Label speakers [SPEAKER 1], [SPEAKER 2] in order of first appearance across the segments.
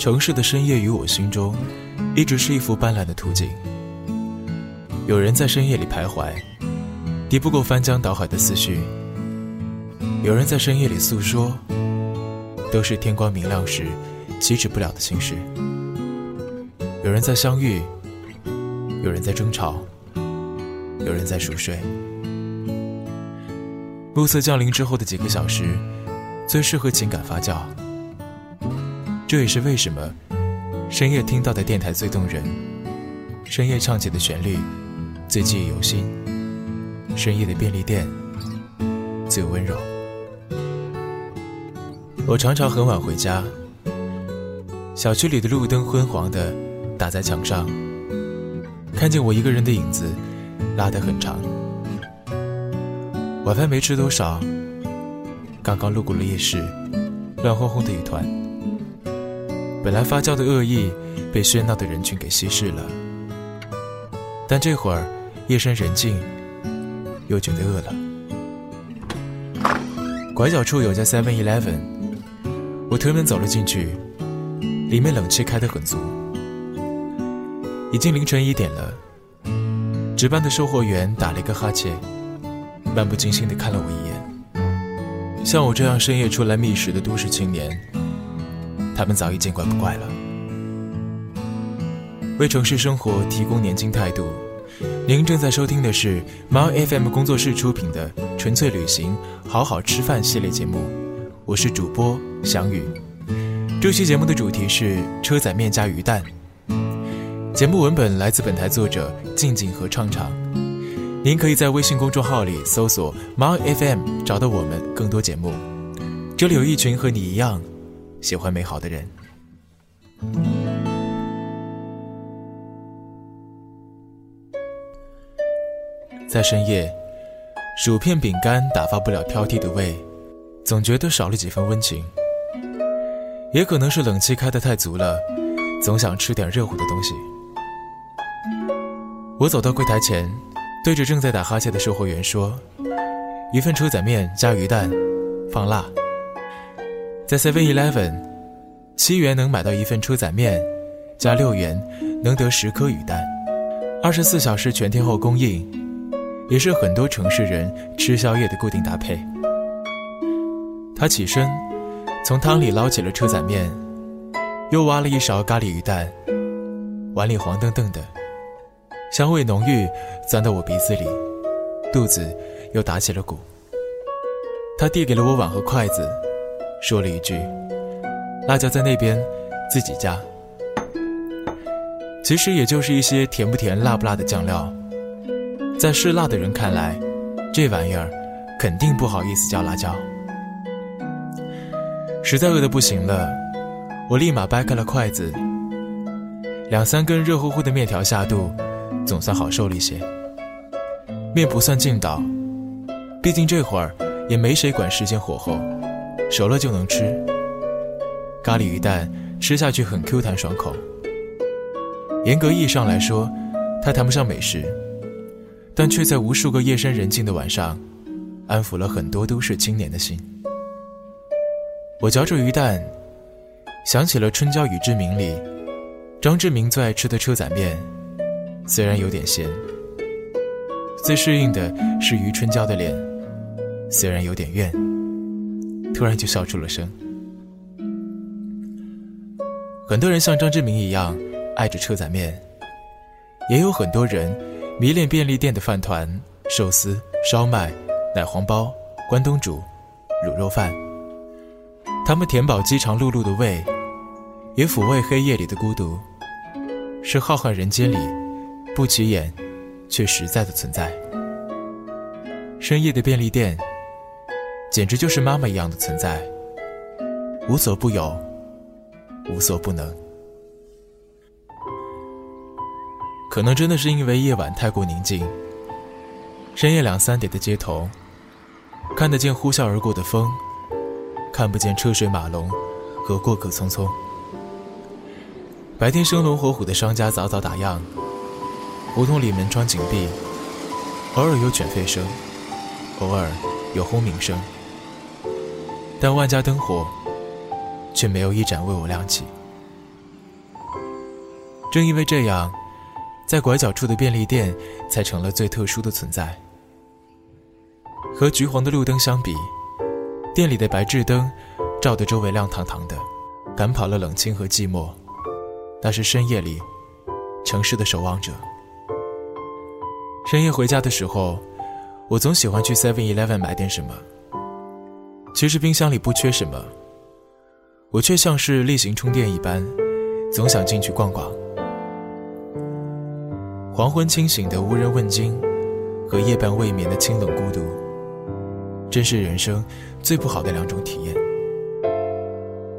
[SPEAKER 1] 城市的深夜于我心中，一直是一幅斑斓的图景。有人在深夜里徘徊，敌不过翻江倒海的思绪；有人在深夜里诉说，都是天光明亮时启齿不了的心事。有人在相遇，有人在争吵，有人在熟睡。暮色降临之后的几个小时，最适合情感发酵。这也是为什么深夜听到的电台最动人，深夜唱起的旋律最记忆犹新，深夜的便利店最温柔。我常常很晚回家，小区里的路灯昏黄的打在墙上，看见我一个人的影子拉得很长。晚饭没吃多少，刚刚路过了夜市，乱哄哄的一团。本来发酵的恶意被喧闹的人群给稀释了，但这会儿夜深人静，又觉得饿了。拐角处有家 Seven Eleven，我推门走了进去，里面冷气开得很足。已经凌晨一点了，值班的售货员打了一个哈欠。漫不经心地看了我一眼。像我这样深夜出来觅食的都市青年，他们早已见怪不怪了。为城市生活提供年轻态度，您正在收听的是猫 FM 工作室出品的《纯粹旅行好好吃饭》系列节目，我是主播翔宇。这期节目的主题是车仔面加鱼蛋。节目文本来自本台作者静静和畅畅。您可以在微信公众号里搜索“猫 FM” 找到我们更多节目。这里有一群和你一样喜欢美好的人。在深夜，薯片饼干打发不了挑剔的胃，总觉得少了几分温情。也可能是冷气开得太足了，总想吃点热乎的东西。我走到柜台前。对着正在打哈欠的售货员说：“一份车仔面加鱼蛋，放辣。”在 Seven Eleven，七元能买到一份车仔面，加六元能得十颗鱼蛋，二十四小时全天候供应，也是很多城市人吃宵夜的固定搭配。他起身，从汤里捞起了车仔面，又挖了一勺咖喱鱼蛋，碗里黄澄澄的。香味浓郁，钻到我鼻子里，肚子又打起了鼓。他递给了我碗和筷子，说了一句：“辣椒在那边，自己加。”其实也就是一些甜不甜、辣不辣的酱料。在嗜辣的人看来，这玩意儿肯定不好意思叫辣椒。实在饿得不行了，我立马掰开了筷子，两三根热乎乎的面条下肚。总算好受了一些，面不算劲道，毕竟这会儿也没谁管时间火候，熟了就能吃。咖喱鱼蛋吃下去很 Q 弹爽口，严格意义上来说，它谈不上美食，但却在无数个夜深人静的晚上，安抚了很多都市青年的心。我嚼着鱼蛋，想起了《春娇与志明》里张志明最爱吃的车仔面。虽然有点咸，最适应的是余春娇的脸，虽然有点怨，突然就笑出了声。很多人像张志明一样爱着车仔面，也有很多人迷恋便利店的饭团、寿司、烧麦、奶黄包、关东煮、卤肉饭。他们填饱饥肠辘辘的胃，也抚慰黑夜里的孤独，是浩瀚人间里。不起眼，却实在的存在。深夜的便利店，简直就是妈妈一样的存在，无所不有，无所不能。可能真的是因为夜晚太过宁静，深夜两三点的街头，看得见呼啸而过的风，看不见车水马龙和过客匆匆。白天生龙活虎的商家早早打烊。胡同里门窗紧闭，偶尔有犬吠声，偶尔有轰鸣声，但万家灯火却没有一盏为我亮起。正因为这样，在拐角处的便利店才成了最特殊的存在。和橘黄的路灯相比，店里的白炽灯照得周围亮堂堂的，赶跑了冷清和寂寞。那是深夜里城市的守望者。深夜回家的时候，我总喜欢去 Seven Eleven 买点什么。其实冰箱里不缺什么，我却像是例行充电一般，总想进去逛逛。黄昏清醒的无人问津，和夜半未眠的清冷孤独，真是人生最不好的两种体验。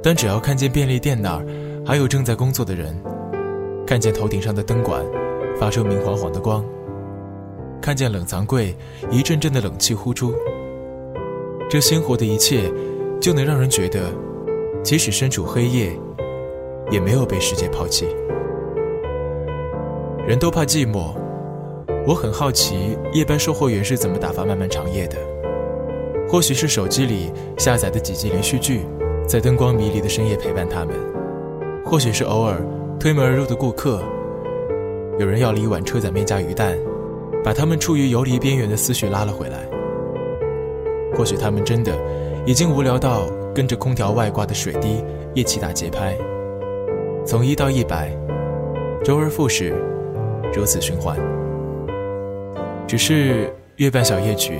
[SPEAKER 1] 但只要看见便利店那儿还有正在工作的人，看见头顶上的灯管发出明晃晃的光，看见冷藏柜一阵阵的冷气呼出。这鲜活的一切，就能让人觉得，即使身处黑夜，也没有被世界抛弃。人都怕寂寞，我很好奇夜班售货员是怎么打发漫漫长夜的。或许是手机里下载的几集连续剧，在灯光迷离的深夜陪伴他们；或许是偶尔推门而入的顾客，有人要了一碗车仔面加鱼蛋，把他们处于游离边缘的思绪拉了回来。或许他们真的已经无聊到跟着空调外挂的水滴一起打节拍，从一到一百，周而复始，如此循环。只是月半小夜曲，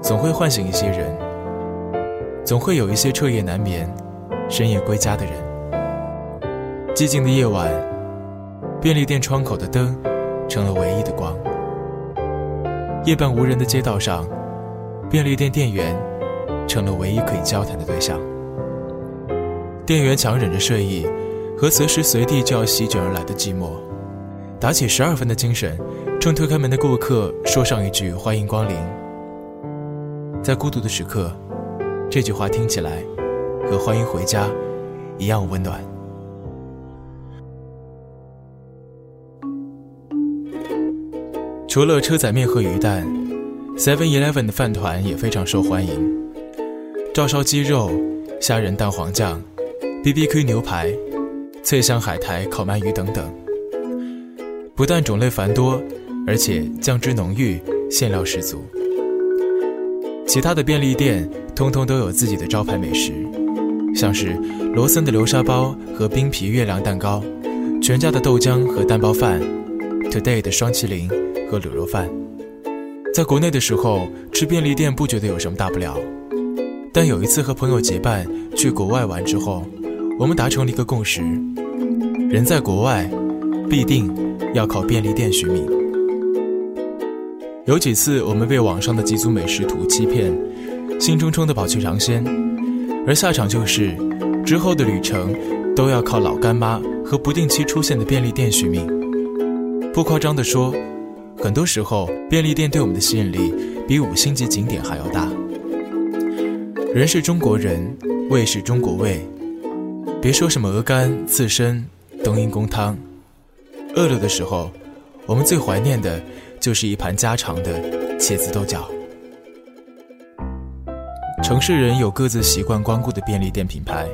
[SPEAKER 1] 总会唤醒一些人，总会有一些彻夜难眠、深夜归家的人。寂静的夜晚，便利店窗口的灯成了唯一的光。夜半无人的街道上。便利店店员成了唯一可以交谈的对象。店员强忍着睡意和随时随地就要席卷而来的寂寞，打起十二分的精神，冲推开门的顾客说上一句“欢迎光临”。在孤独的时刻，这句话听起来和“欢迎回家”一样温暖。除了车仔面和鱼蛋。Seven Eleven 的饭团也非常受欢迎，照烧鸡肉、虾仁蛋黄酱、BBQ 牛排、脆香海苔烤鳗鱼等等，不但种类繁多，而且酱汁浓郁，馅料十足。其他的便利店通通都有自己的招牌美食，像是罗森的流沙包和冰皮月亮蛋糕，全家的豆浆和蛋包饭，Today 的双麒麟和卤肉饭。在国内的时候吃便利店不觉得有什么大不了，但有一次和朋友结伴去国外玩之后，我们达成了一个共识：人在国外，必定要靠便利店寻觅。有几次我们被网上的几组美食图欺骗，兴冲冲地跑去尝鲜，而下场就是之后的旅程都要靠老干妈和不定期出现的便利店续命。不夸张地说。很多时候，便利店对我们的吸引力比五星级景点还要大。人是中国人，味是中国味。别说什么鹅肝、刺身、冬阴功汤，饿了的时候，我们最怀念的就是一盘家常的茄子豆角。城市人有各自习惯光顾的便利店品牌，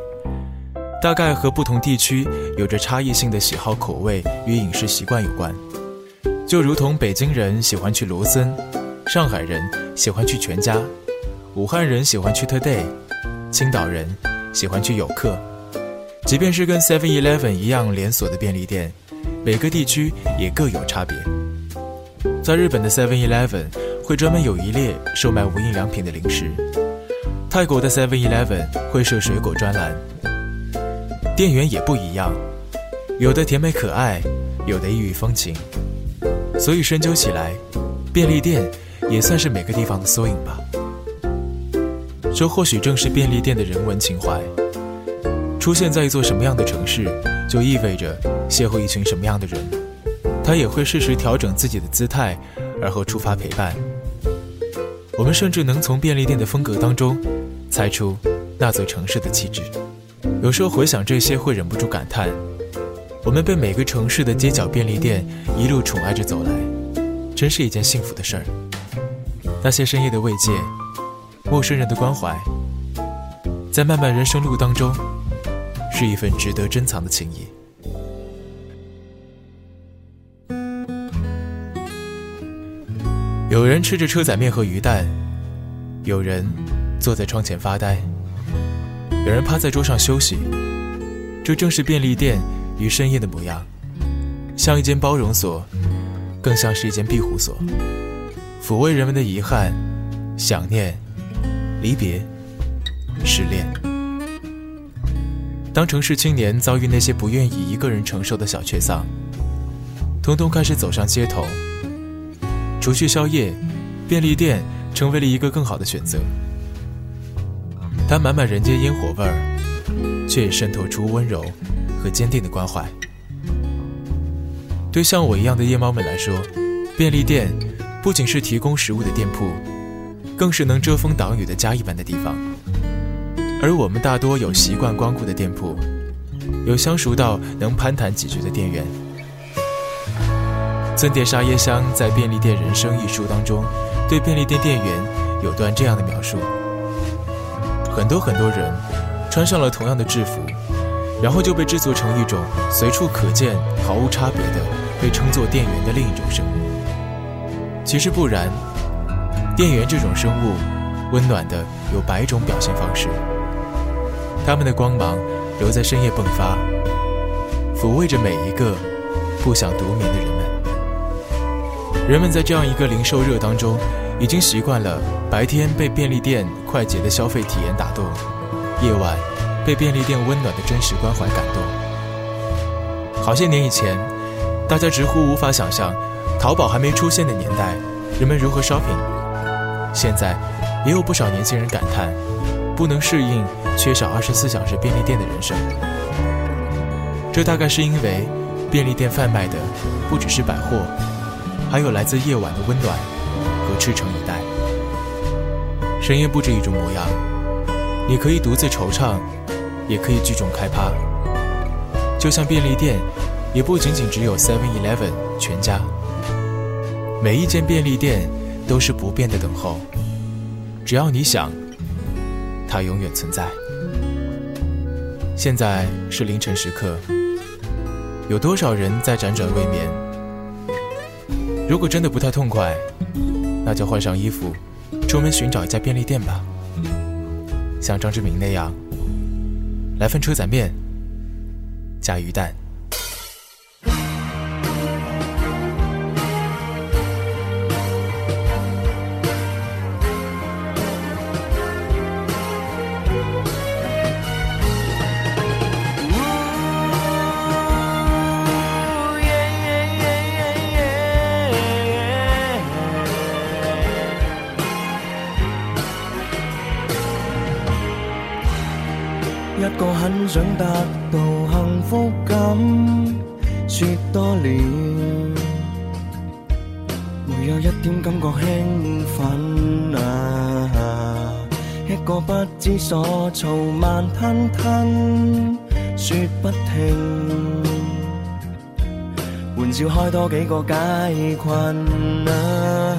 [SPEAKER 1] 大概和不同地区有着差异性的喜好、口味与饮食习惯有关。就如同北京人喜欢去罗森，上海人喜欢去全家，武汉人喜欢去 Today，青岛人喜欢去有客。即便是跟 Seven Eleven 一样连锁的便利店，每个地区也各有差别。在日本的 Seven Eleven 会专门有一列售卖无印良品的零食，泰国的 Seven Eleven 会设水果专栏。店员也不一样，有的甜美可爱，有的异域风情。所以深究起来，便利店也算是每个地方的缩影吧。这或许正是便利店的人文情怀。出现在一座什么样的城市，就意味着邂逅一群什么样的人。他也会适时调整自己的姿态，而后出发陪伴。我们甚至能从便利店的风格当中，猜出那座城市的气质。有时候回想这些，会忍不住感叹。我们被每个城市的街角便利店一路宠爱着走来真是一件幸福的事儿。那些深夜的慰藉陌生人的关怀在漫漫人生路当中是一份值得珍藏的情谊。有人吃着车仔面和鱼蛋有人坐在窗前发呆有人趴在桌上休息这正是便利店于深夜的模样，像一间包容所，更像是一间庇护所，抚慰人们的遗憾、想念、离别、失恋。当城市青年遭遇那些不愿意一个人承受的小确丧，通通开始走上街头。除去宵夜，便利店成为了一个更好的选择。它满满人间烟火味儿，却也渗透出温柔和坚定的关怀。对像我一样的夜猫们来说，便利店不仅是提供食物的店铺，更是能遮风挡雨的家一般的地方。而我们大多有习惯光顾的店铺，有相熟到能攀谈几句的店员。村店沙耶香在《便利店人生》一书当中，对便利店店员有段这样的描述：很多很多人穿上了同样的制服，然后就被制作成一种随处可见、毫无差别的被称作店员的另一种生物。其实不然，店员这种生物，温暖的有百种表现方式，他们的光芒留在深夜迸发，抚慰着每一个不想独眠的人们。人们在这样一个零售热当中，已经习惯了白天被便利店快捷的消费体验打动，夜晚被便利店温暖的真实关怀感动。好些年以前，大家直呼无法想象，淘宝还没出现的年代，人们如何 shopping。现在，也有不少年轻人感叹，不能适应缺少二十四小时便利店的人生。这大概是因为，便利店贩卖的不只是百货。还有来自夜晚的温暖和赤诚以待。深夜不止一种模样，你可以独自惆怅，也可以聚众开趴。就像便利店，也不仅仅只有 Seven Eleven 全家。每一间便利店都是不变的等候，只要你想，它永远存在。现在是凌晨时刻，有多少人在辗转未眠？如果真的不太痛快，那就换上衣服，出门寻找一家便利店吧。像张志明那样，来份车仔面，加鱼蛋。
[SPEAKER 2] 一个很想得到幸福感，说多了，没有一点感觉兴奋啊！一个不知所措，慢吞吞，说不停，玩笑开多几个解困啊！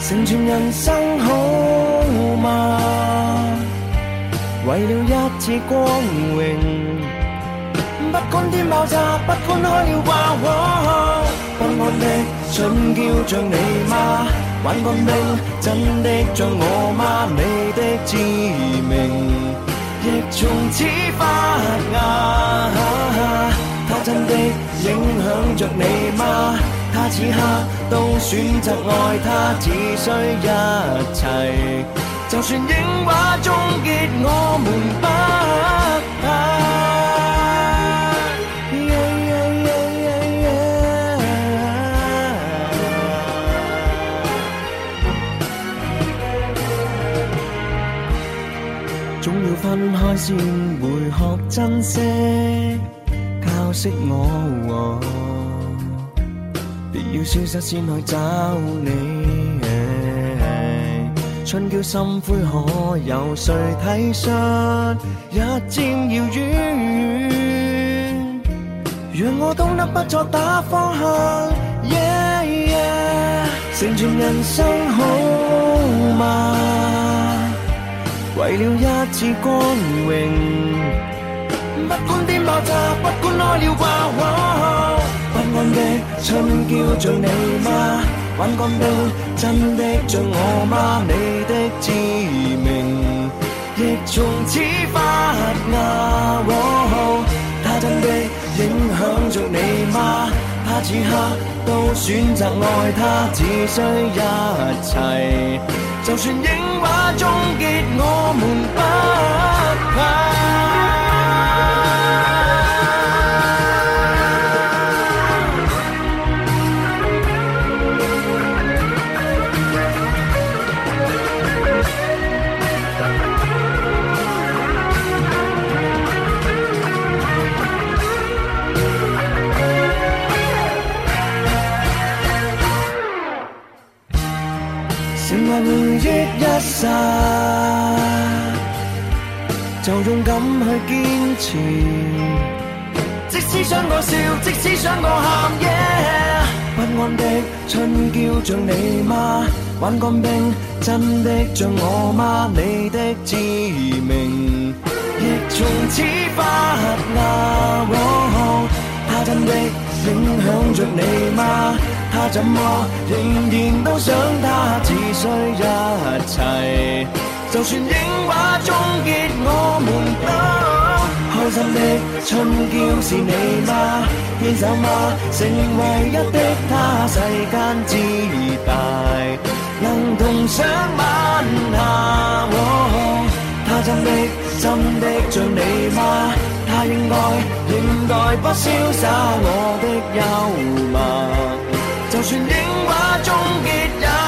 [SPEAKER 2] 成全人生好？为了一次光荣，不管天爆炸，不管开了挂火，不安的蠢叫像你吗？玩个命真的像我吗？你的致命亦从此发芽，他真的影响着你吗？他此刻都选择爱他，只需一切。就算影画终结，我们不怕。总要分开先会学珍惜，教识我，别要消失先去找你。春叫心灰，可有谁体恤？日渐遥远，让我懂得不作打方向。Yeah yeah，成全人生好吗？为了一次光荣，不管天爆炸，不管开了挂火，不安的春叫像你吗？玩干的，真的像我吗？你致命，亦从此发芽。他真的影响着你吗？他此刻都选择爱他，只需一切。就算影画终结，我们不怕。回忆一刹，就勇敢去坚持。即使想我笑，即使想我喊，不安的春叫像你吗？玩干冰，真的像我吗？你的致命，亦从此发芽。他真的影响着你吗？他怎么仍然都想他，需一切。就算影画终结，我们都开心的春娇是你吗？牵手吗？成唯一的他，世间之大，能同上晚霞。他真的真的像你吗？他应该应该不潇洒我的幽默。就算影画终结也。